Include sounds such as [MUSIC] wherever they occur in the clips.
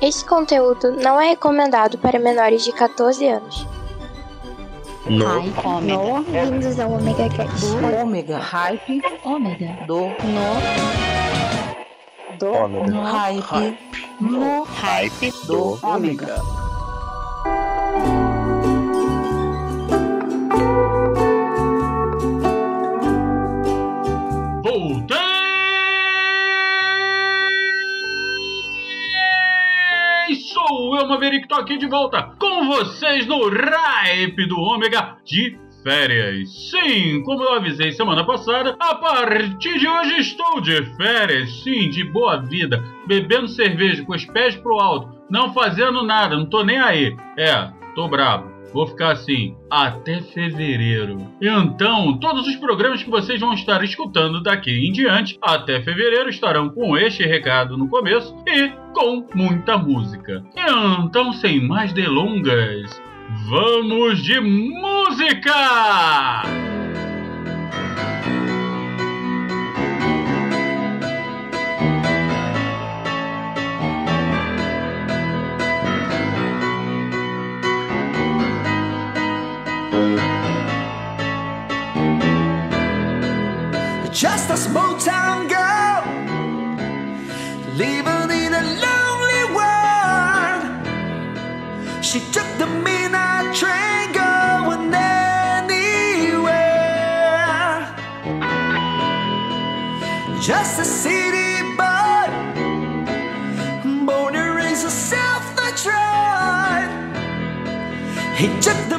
Esse conteúdo não é recomendado para menores de 14 anos. No. Hype. Ômega. Bem-vindos ao Omega Cast. Do ômega. Hype. Ômega. Do. No. Do. Ômega. No. Hype. No. Hype. Do. Ômega. Maverick, tô aqui de volta com vocês no Ripe do Ômega de férias. Sim, como eu avisei semana passada, a partir de hoje estou de férias, sim, de boa vida, bebendo cerveja com os pés pro alto, não fazendo nada, não tô nem aí. É, tô bravo. Vou ficar assim até fevereiro. Então, todos os programas que vocês vão estar escutando daqui em diante, até fevereiro, estarão com este recado no começo e com muita música. Então, sem mais delongas, vamos de música! A small town girl living in a lonely world. She took the midnight train going anywhere. Just a city boy, born and raised a self-tried. He took the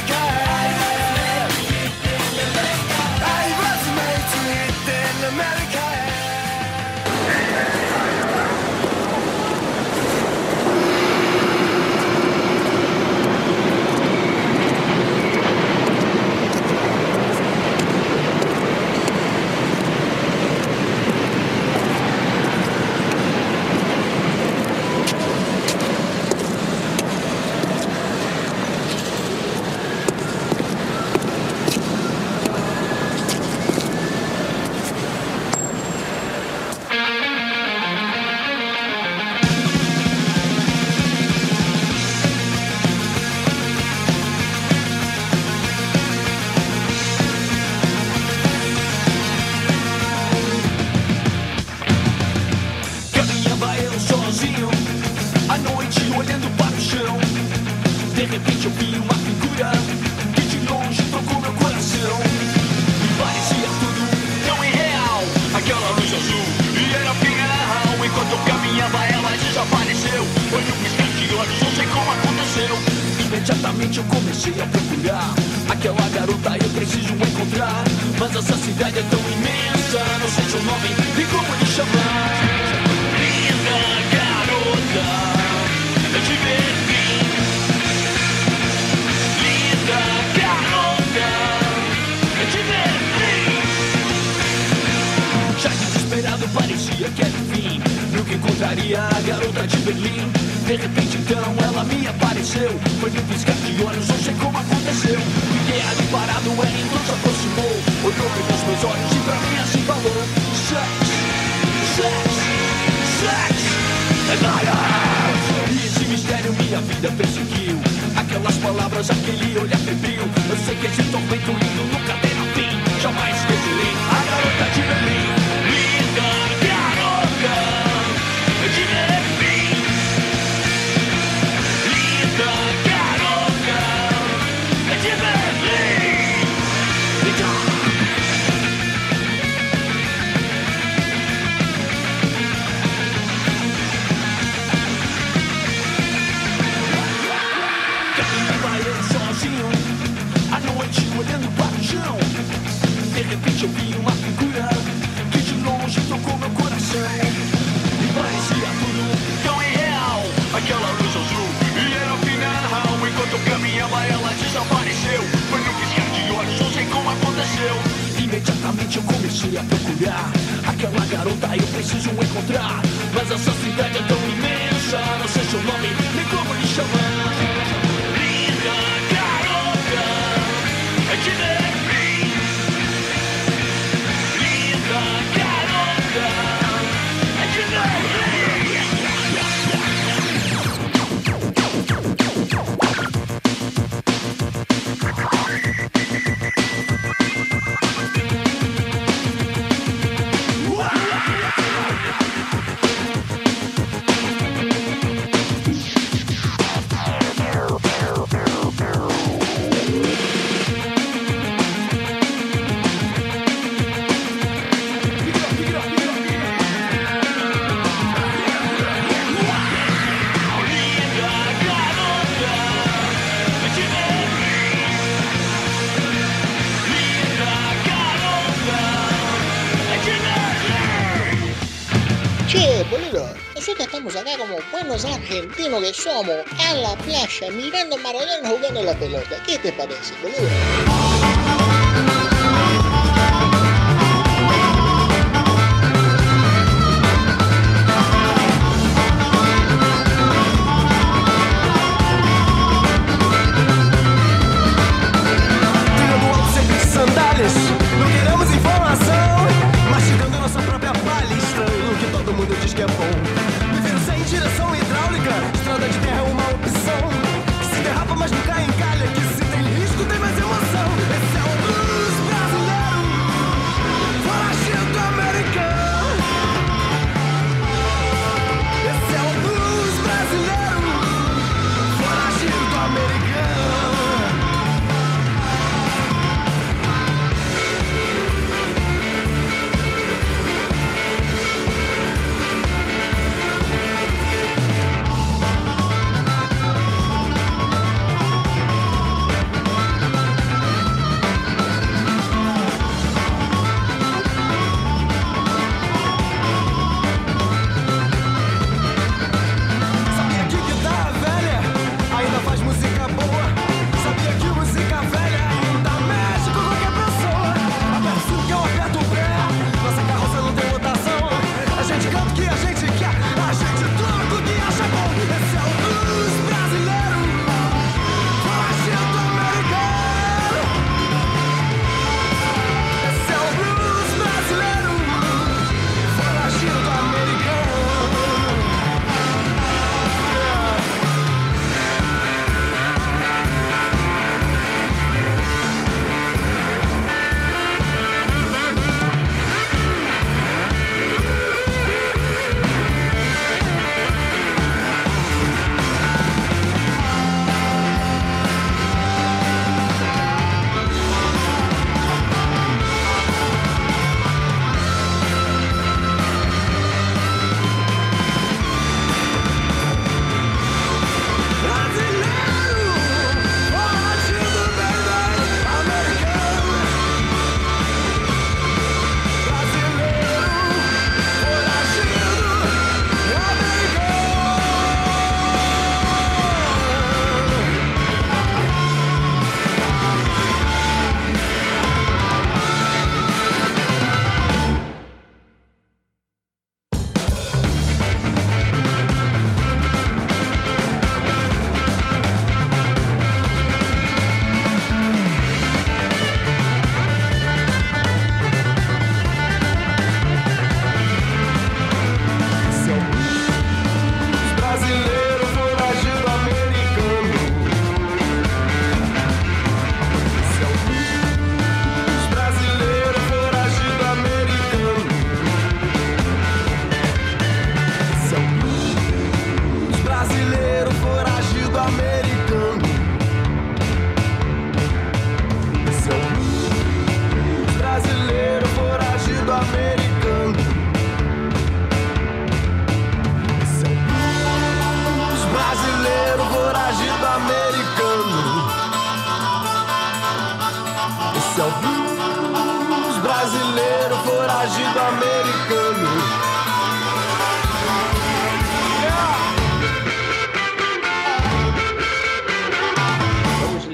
A garota de Berlim. De repente então ela me apareceu. Foi num piscar de olhos, não sei como aconteceu. Fiquei ali parado, ela então se aproximou. Olhou nos meus olhos e pra mim assim falou: Sex, sex, sex, and. E esse mistério minha vida perseguiu. Aquelas palavras, aquele olhar febril. Eu sei que esse tormento lindo nunca eu comecei a procurar aquela garota eu preciso encontrar. Mas essa cidade é tão imensa, não sei seu nome nem como lhe chamar. Buenos argentinos que somos, a la playa, mirando Maradona jugando la pelota. ¿Qué te parece, boludo?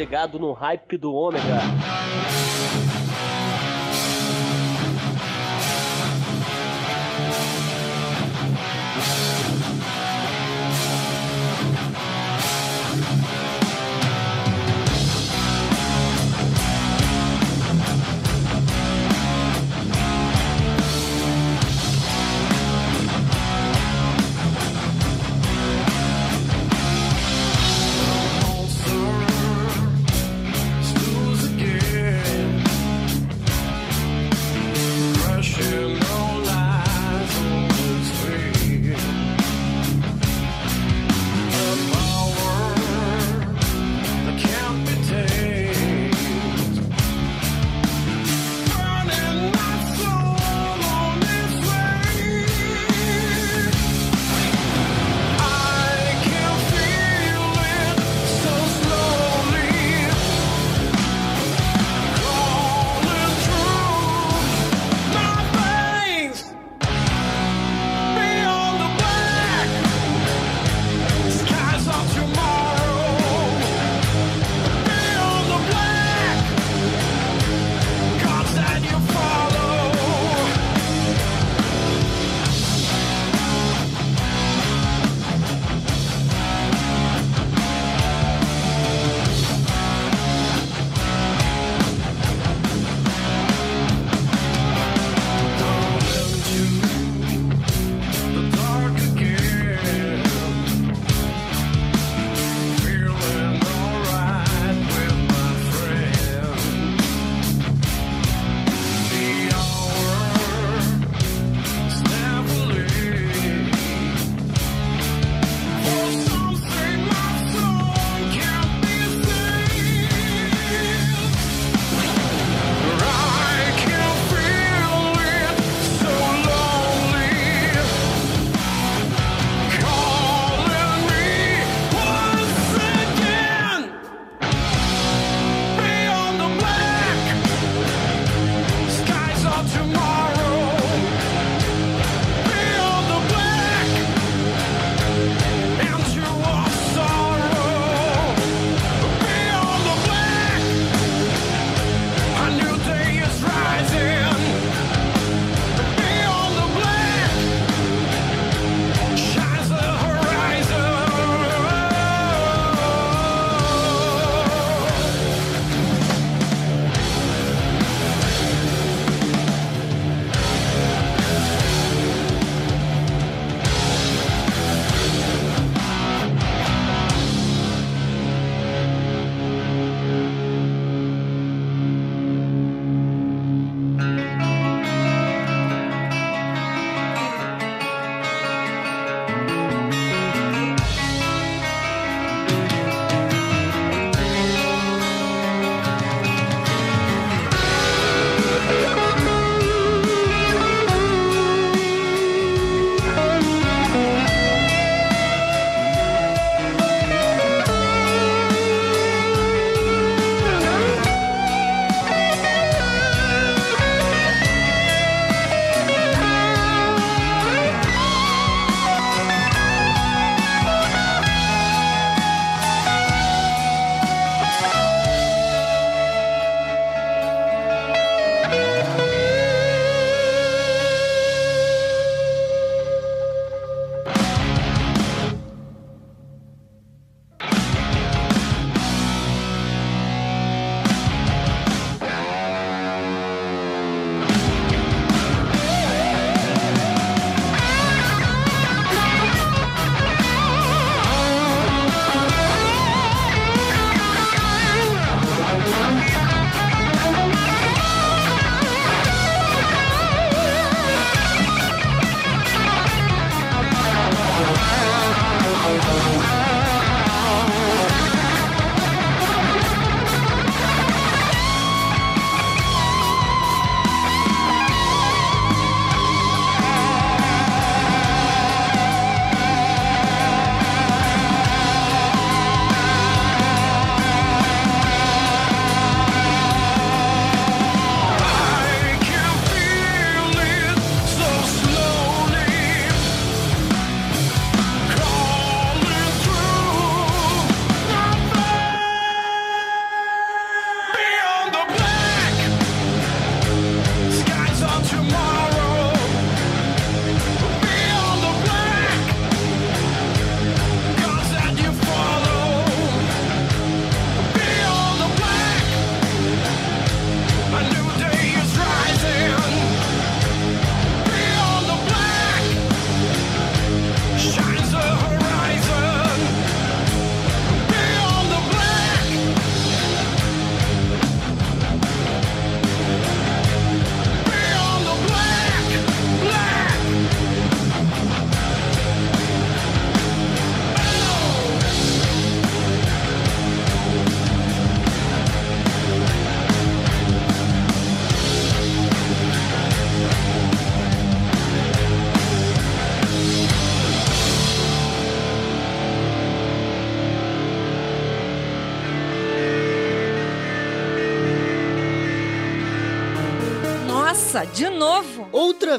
Ligados no hype do ômega.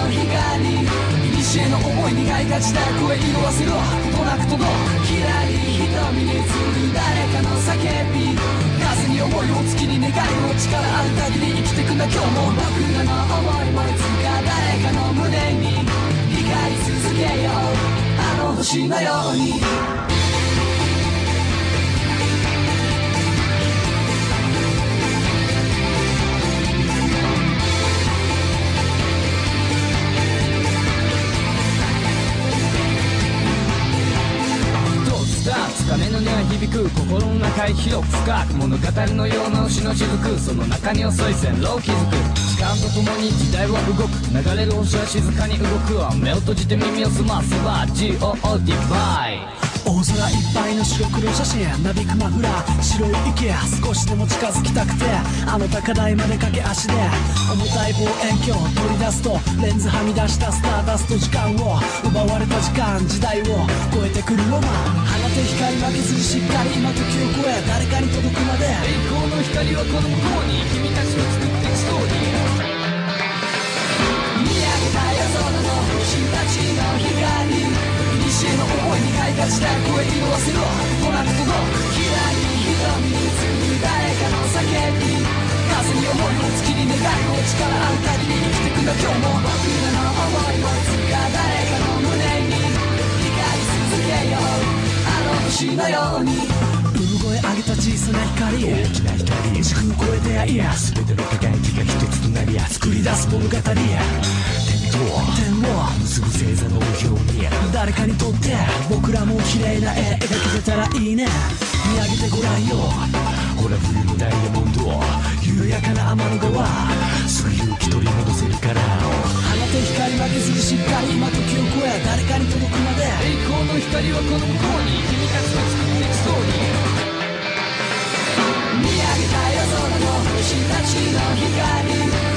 たちの光古の思いにがいがちだ声色あせろとなくとどきらり瞳に映る誰かの叫び風に思いを月に願いを力ある限り生きてくんだ今日も僕らの思いもいつか誰かの胸に光り続けようあの星のように鐘の音は響く心の中へ広く深く物語のような牛の雫その中に遅い線路を築く。時間とともに時代は動く。流れる星は静かに動く。わ目を閉じて耳を澄ませば GOD バイ大空いっぱいの白黒写真なびくマフラー白い池少しでも近づきたくてあの高台まで駆け足で重たい望遠鏡取り出すとレンズはみ出したスターダスト時間を奪われた時間時代を超えてくるロマン放て光負けずにしっか？り今時を超え誰かに届くまで栄光の光はこの向こうに君たちの作っていくストーリー古の思いにがいがちだ声色あせろほらことのきらり瞳に映る誰かの叫び風に思いを月に願いを力ある限り生きてくんだ今日も僕らの思いもいつか誰かの胸に光り続けようあの星のように声上げた小さな光大きな光時空を超えてやいや全ての輝きが一つとなりや作り出す物語や点を結ぶ星座のように誰かにとって僕らも綺麗な絵描けてたらいいね見上げてごらんよほら冬のダイヤモンド緩やかな天の川すぐ勇気取り戻せるから放て光負けずにしっかり今時を超え誰かに届くまで栄光の光はこの向こうに君たちの作っていくストーリー見上げた夜空の星たちの光。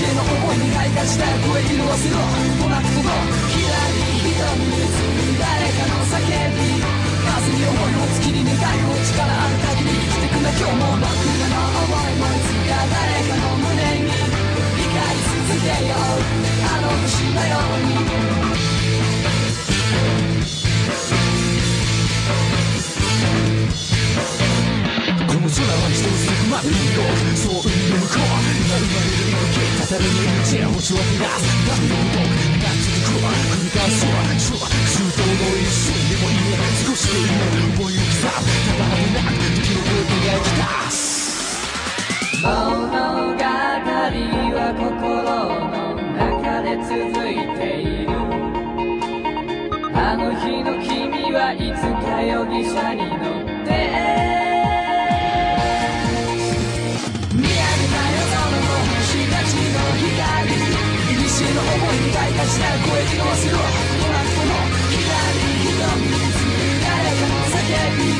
古の思いに開花した声色をせろとなくとのきらり瞳に映る誰かの叫び風に思いを月に願いを力ある限り生きてくんだ今日も僕らの思いもいつか誰かの胸に光り続けようあの星のようにたたる命や星を照らすダメの動くな続くは繰り返すそう周到の一瞬でもいい少しでいいね思いを刻むただ果てなく時の声描き出す物語は心の中で続いているあの日の君はいつか容疑者に乗って見上げたにがいがちな声に合わせろトラックの左に映る誰かの叫び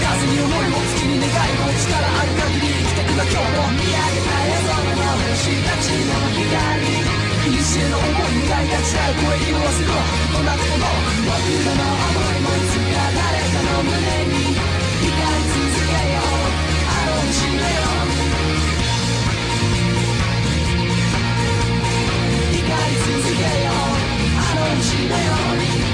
風に思いを月に願いを力ある限り生きてくが今日も見上げた夜空の星たちの光古の思いにがいがちな声に合わせろトラックの僕らの思いもいつか誰かの胸に光り続けようあの星のようり続けよ。うあの星のよ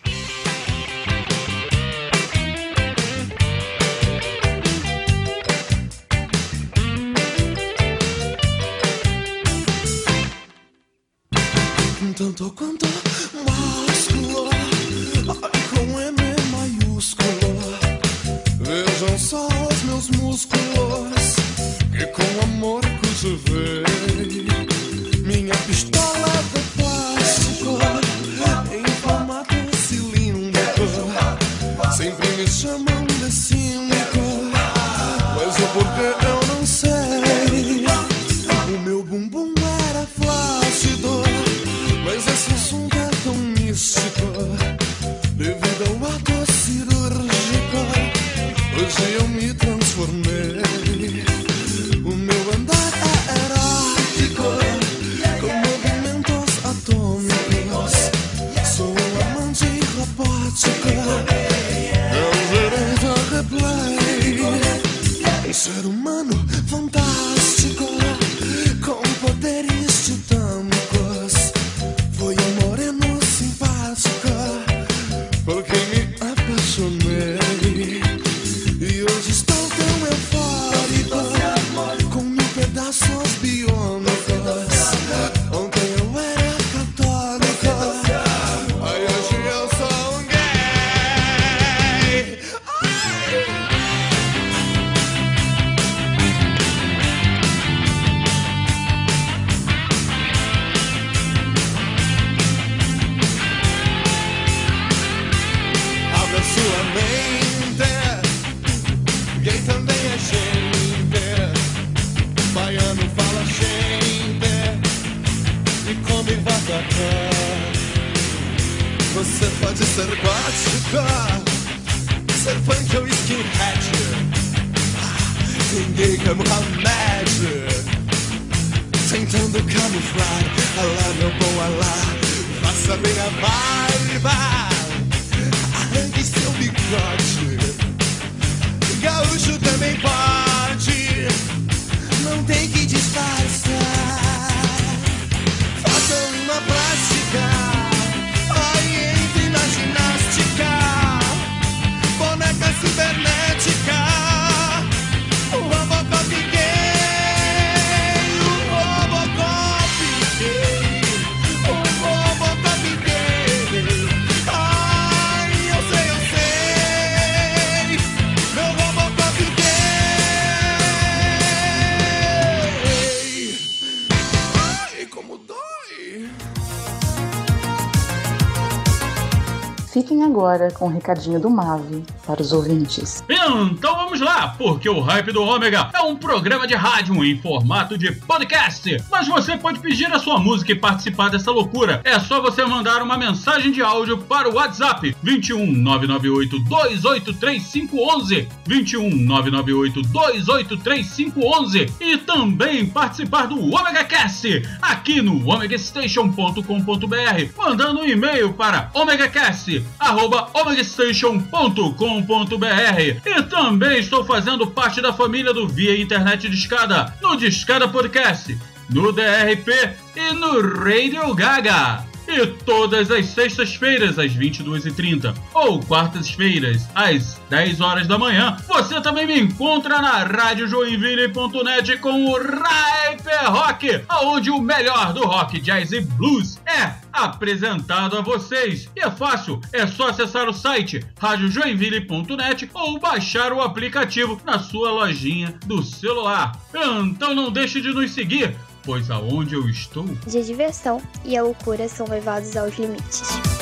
Você pode ser gótica, ser punk ou skinhead. Tem gay que é Muhammad, tentando camuflar. Alá, meu bom Alá, faça bem a barba arranque seu bigode. Gaúcho também pode, não tem que Fiquem agora com o recadinho do Mave para os ouvintes. Então vamos lá, porque o Hype do Ômega é um programa de rádio em formato de podcast. Mas você pode pedir a sua música e participar dessa loucura. É só você mandar uma mensagem de áudio para o WhatsApp 21 998 283511 21 998 283511 e também participar do Omega Cast aqui no omegastation.com.br mandando um e-mail para omegacast@omegastation.com.br e também estou fazendo parte da família do Via Internet de Escada no Discada Podcast, no DRP e no Radio Gaga. E todas as sextas-feiras, às 22h30, ou quartas-feiras, às 10 horas da manhã, você também me encontra na radiojoinville.net com o Hyper Rock, onde o melhor do rock, jazz e blues é apresentado a vocês. E é fácil, é só acessar o site radiojoinville.net ou baixar o aplicativo na sua lojinha do celular. Então não deixe de nos seguir, pois aonde eu estou De diversão e a loucura são levados aos limites.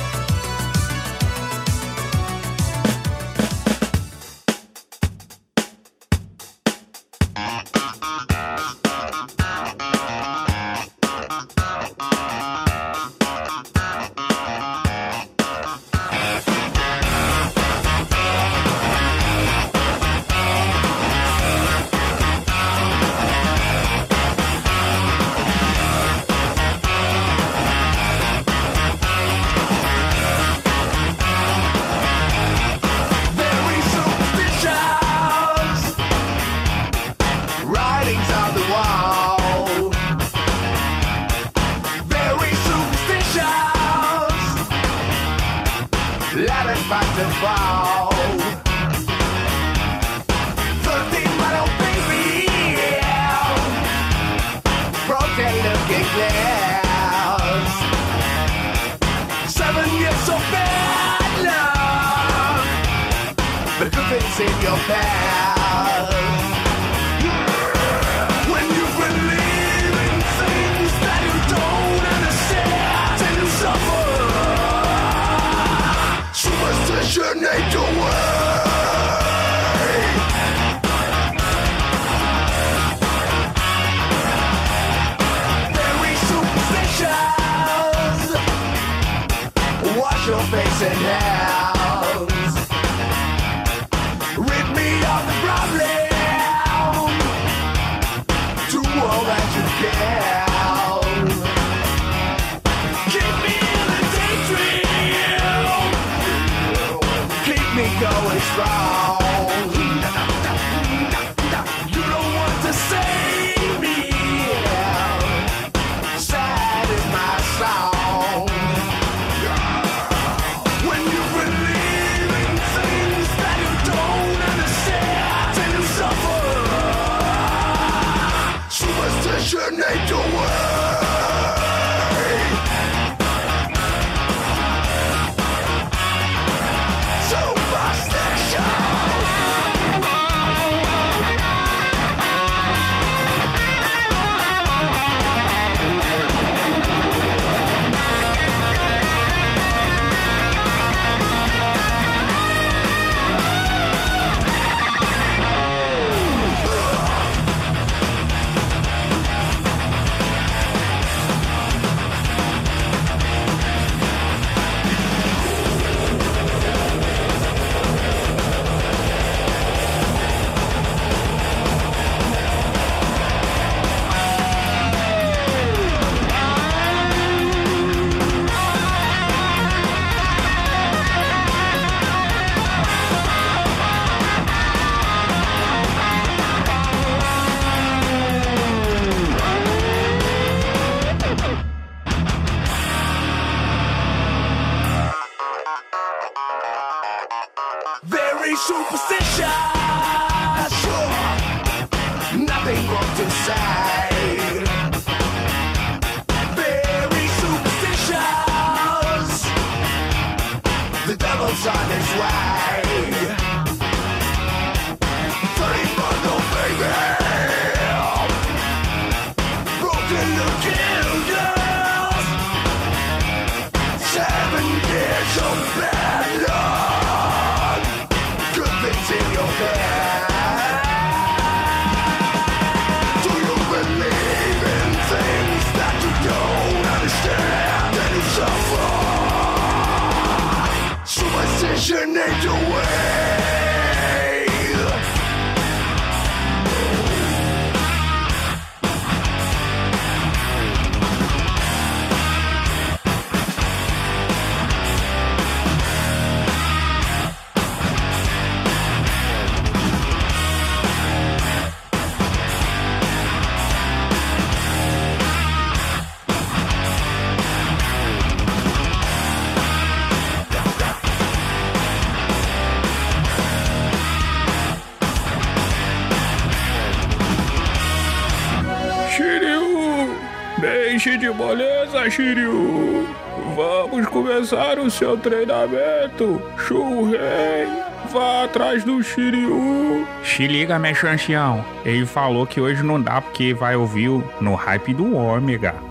De moleza, Shiryu! Vamos começar o seu treinamento! Shurei! Vá atrás do Shiryu! Se liga, meu chanchião. Ele falou que hoje não dá porque vai ouvir no hype do Ômega.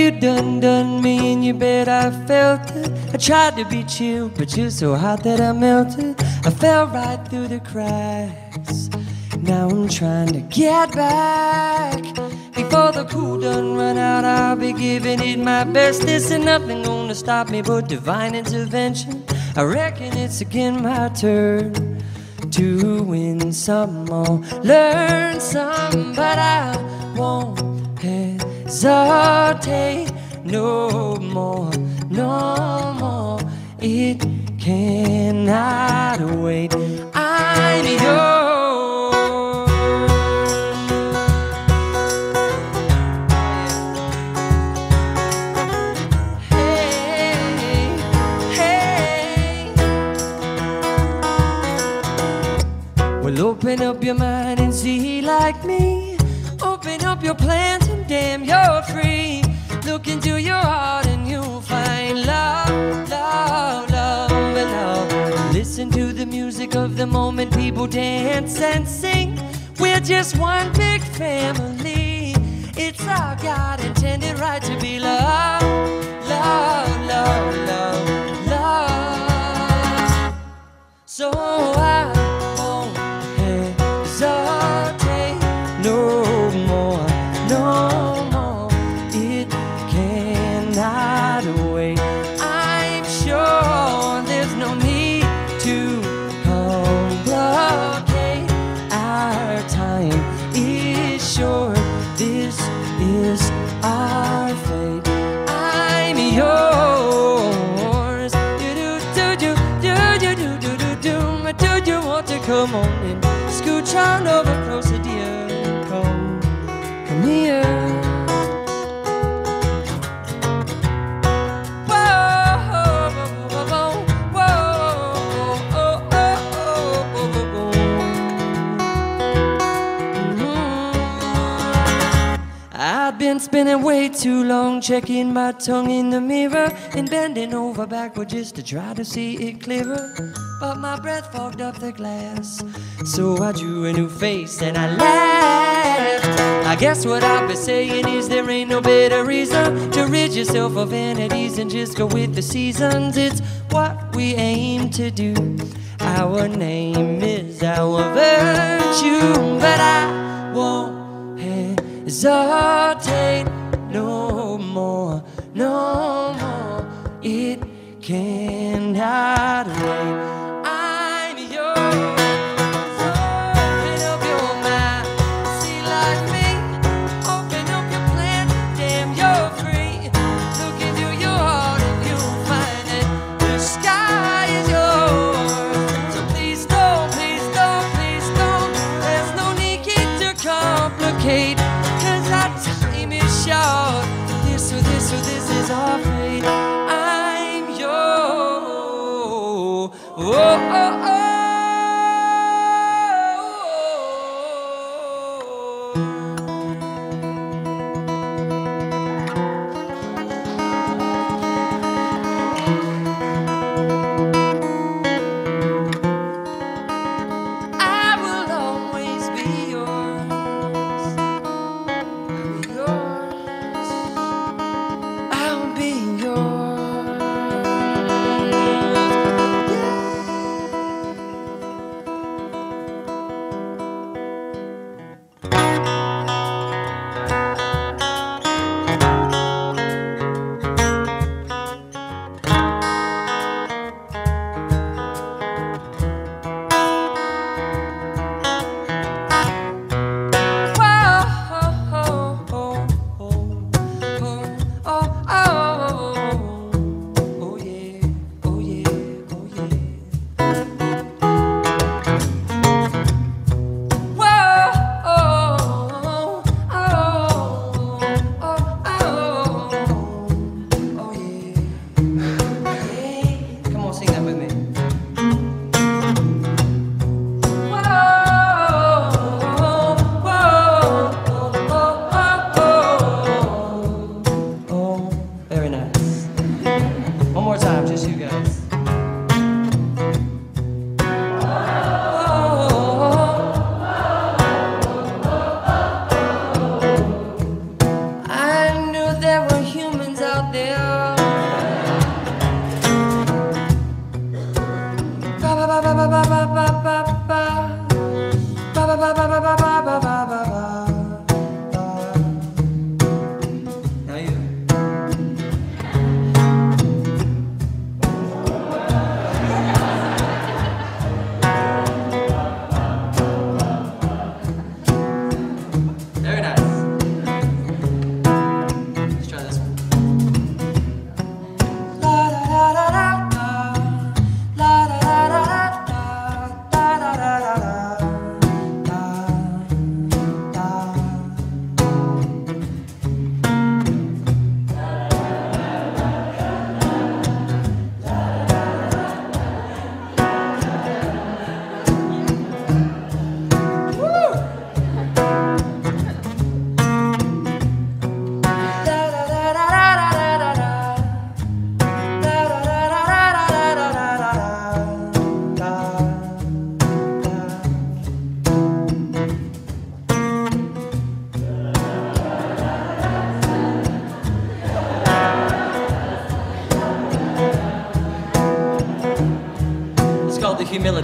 You done done me, and you bet I felt it. I tried to be chill, but you're so hot that I melted. I fell right through the cracks. Now I'm trying to get back. Before the cool done run out, I'll be giving it my best. This ain't nothing gonna stop me but divine intervention. I reckon it's again my turn to win some or learn some, but I won't exultate no more, no more. It cannot wait. I'm yours. Hey, hey. Well, open up your mind and see like me. Open up your plans damn, you're free. Look into your heart and you'll find love, love, love, love. Listen to the music of the moment, people dance and sing. We're just one big family. It's our God intended right to be loved, love, love, love, love. So I checking my tongue in the mirror and bending over backward just to try to see it clearer. But my breath fogged up the glass, so I drew a new face and I laughed. I guess what I've been saying is there ain't no better reason to rid yourself of vanities and just go with the seasons. It's what we aim to do. Our name is our virtue, but I won't hesitate no more, no more. It cannot wait.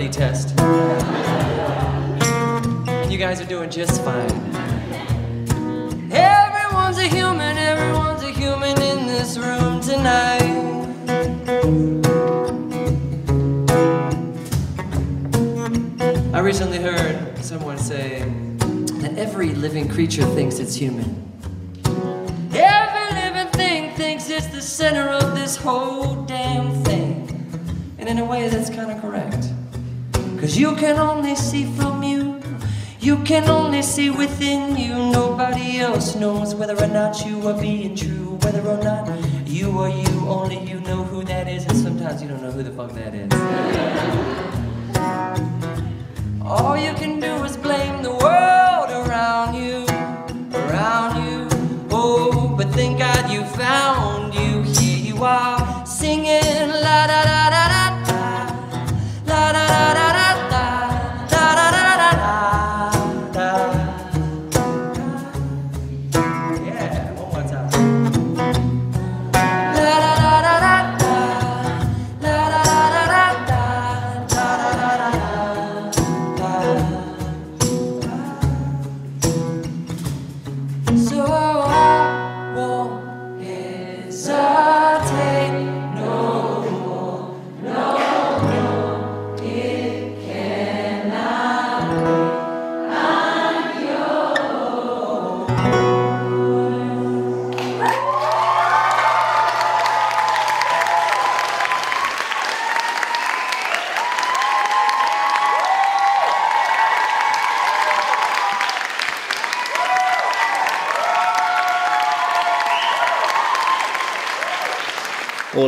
test. whether or not you are being true.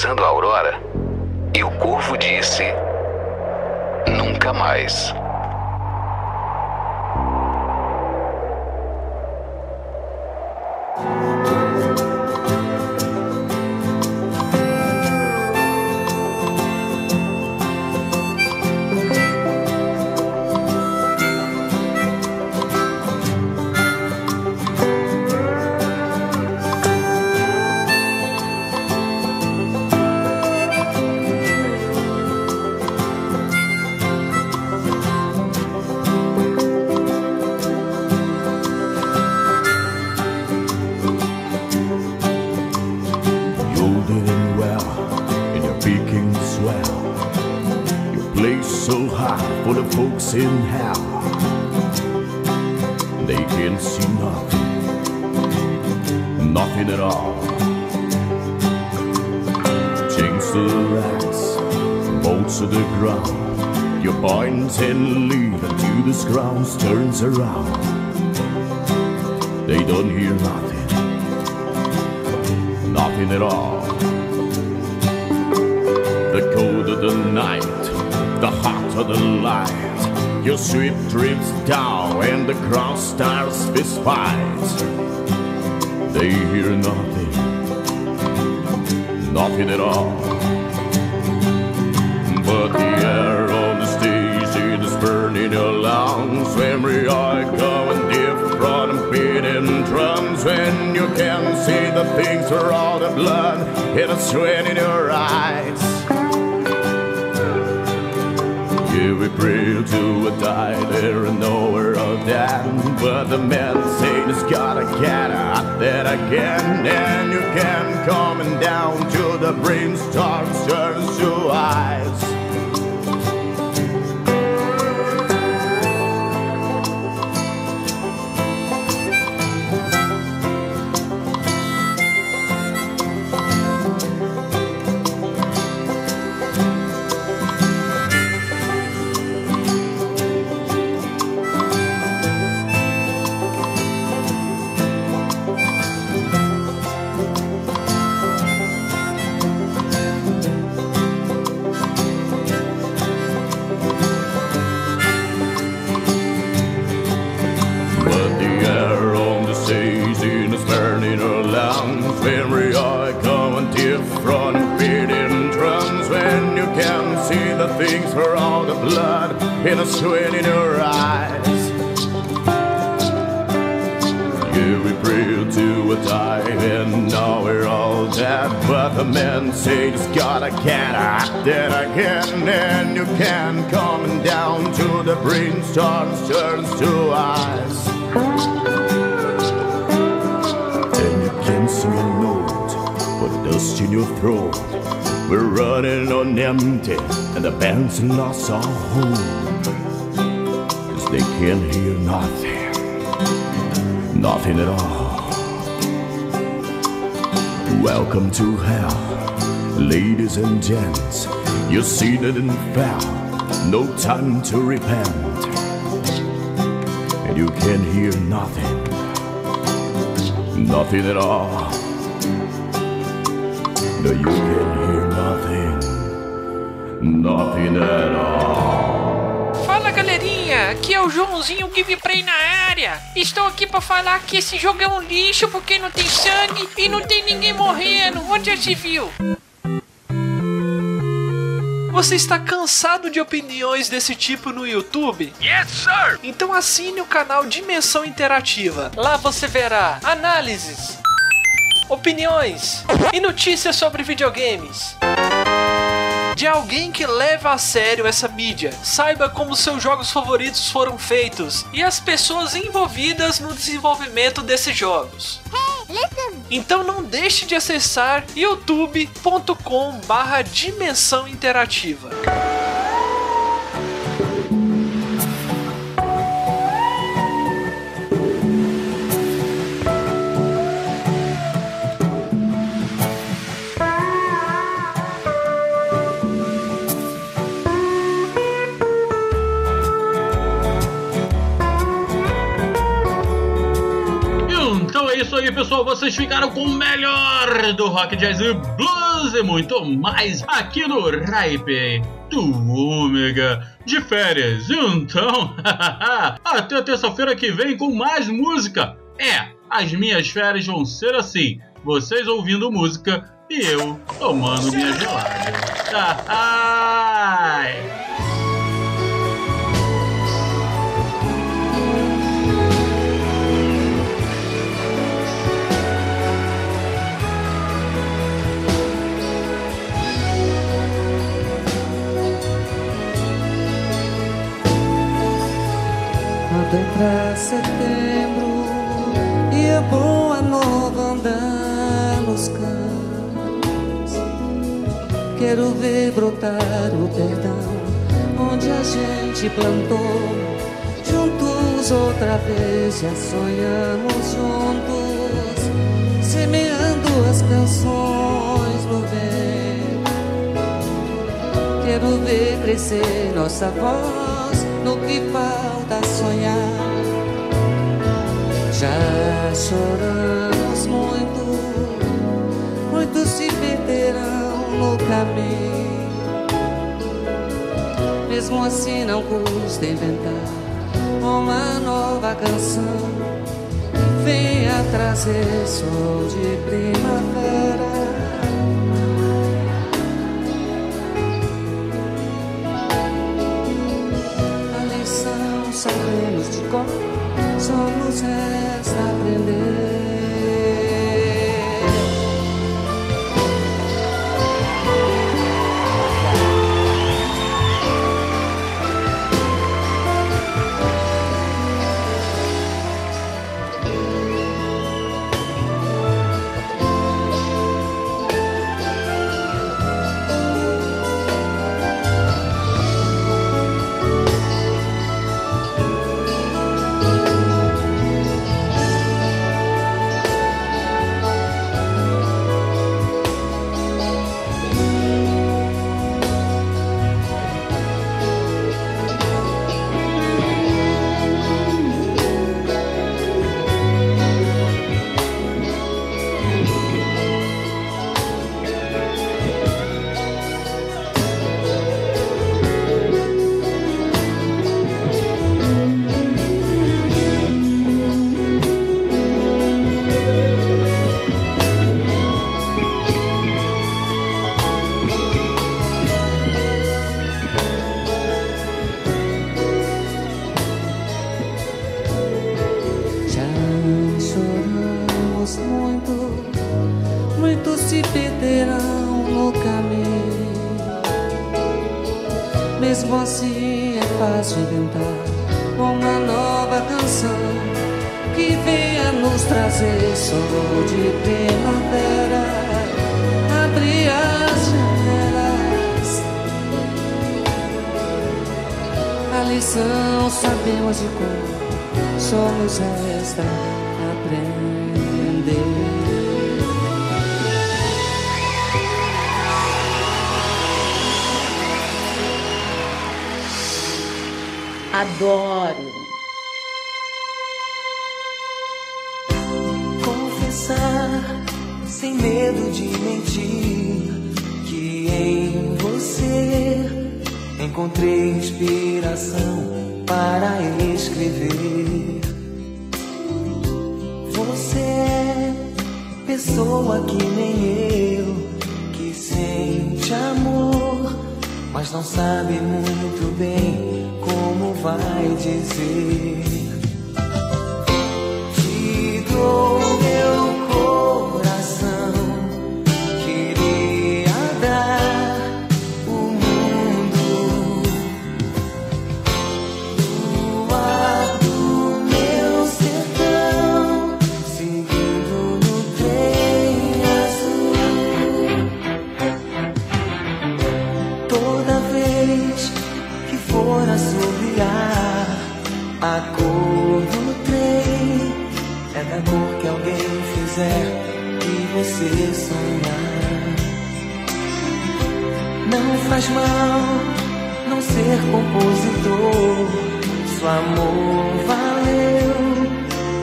Regressando à aurora. E o corvo disse: Nunca mais. To the ground. Your and lead until the ground turns around. They don't hear nothing nothing at all. The cold of the night, the heart of the light. Your sweep drifts down and the crowd starts fist fights. They hear nothing, nothing at all. But the air on the stage it is burning lungs. Memory I going from beating drums when you can see the things through all the blood. and is sweat in your eyes. You will pray to a die there and nowhere of that. But the saying it's gotta get out there again. And you can coming down to the brainstorm turns to eyes. Afraid to die, and now we're all dead. But the man said it's gotta get out there again, and you can come down to the brainstorms turns to ice. And you can sing a note, put dust in your throat. We're running on empty, and the band's lost our home. Cause they can't hear nothing, nothing at all. Welcome to hell, ladies and gents. You it and fell, no time to repent. And you can hear nothing, nothing at all. No, you can hear nothing, nothing at all. Aqui é o Joãozinho Gameplay na área. Estou aqui pra falar que esse jogo é um lixo porque não tem sangue e não tem ninguém morrendo. Onde já se viu? Você está cansado de opiniões desse tipo no YouTube? Yes, sir! Então assine o canal Dimensão Interativa. Lá você verá análises, opiniões e notícias sobre videogames. De alguém que leva a sério essa mídia, saiba como seus jogos favoritos foram feitos e as pessoas envolvidas no desenvolvimento desses jogos. Então não deixe de acessar youtube.com barra dimensão interativa. É isso aí, pessoal. Vocês ficaram com o melhor do rock, jazz e blues e muito mais aqui no Ripe do Ômega de férias. Então, [LAUGHS] até terça-feira que vem com mais música. É, as minhas férias vão ser assim: vocês ouvindo música e eu tomando minha gelada. [LAUGHS] Ai. Quando entrar setembro e a boa nova andar nos campos, quero ver brotar o perdão onde a gente plantou juntos outra vez. Já sonhamos juntos, semeando as canções no vento. Quero ver crescer nossa voz no que falta sonhar. Já choramos muito, muitos se perderão no caminho. Mesmo assim, não custa inventar uma nova canção. Venha trazer sol de primavera. Somos es aprender. adoro. Confessar sem medo de mentir que em você encontrei inspiração para escrever. Você é pessoa que nem eu que sente amor, mas não sabe muito bem como vai dizer? Te dou meu não ser compositor. seu amor valeu,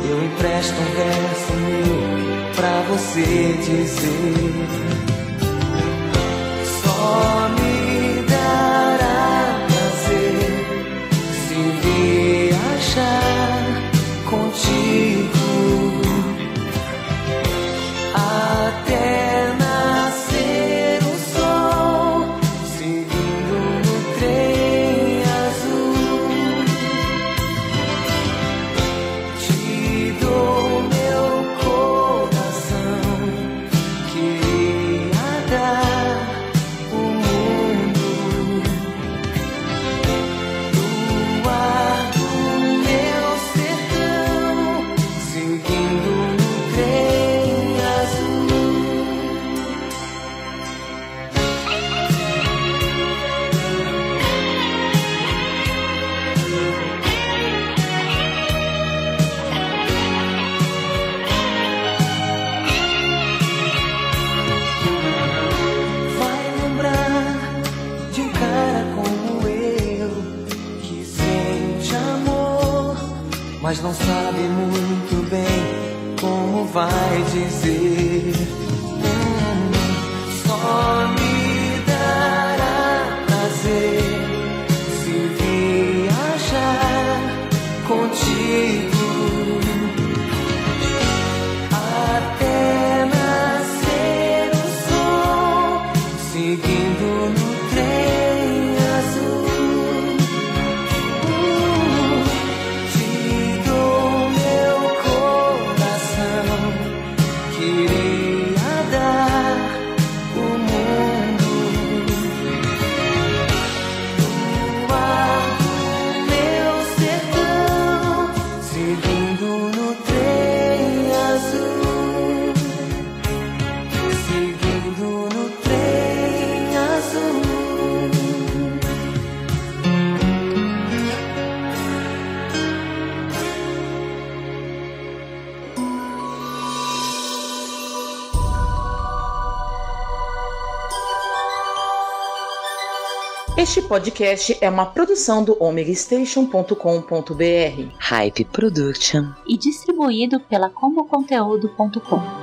eu empresto um verso meu pra você dizer. Este podcast é uma produção do omegastation.com.br, Hype Production e distribuído pela comboconteúdo.com.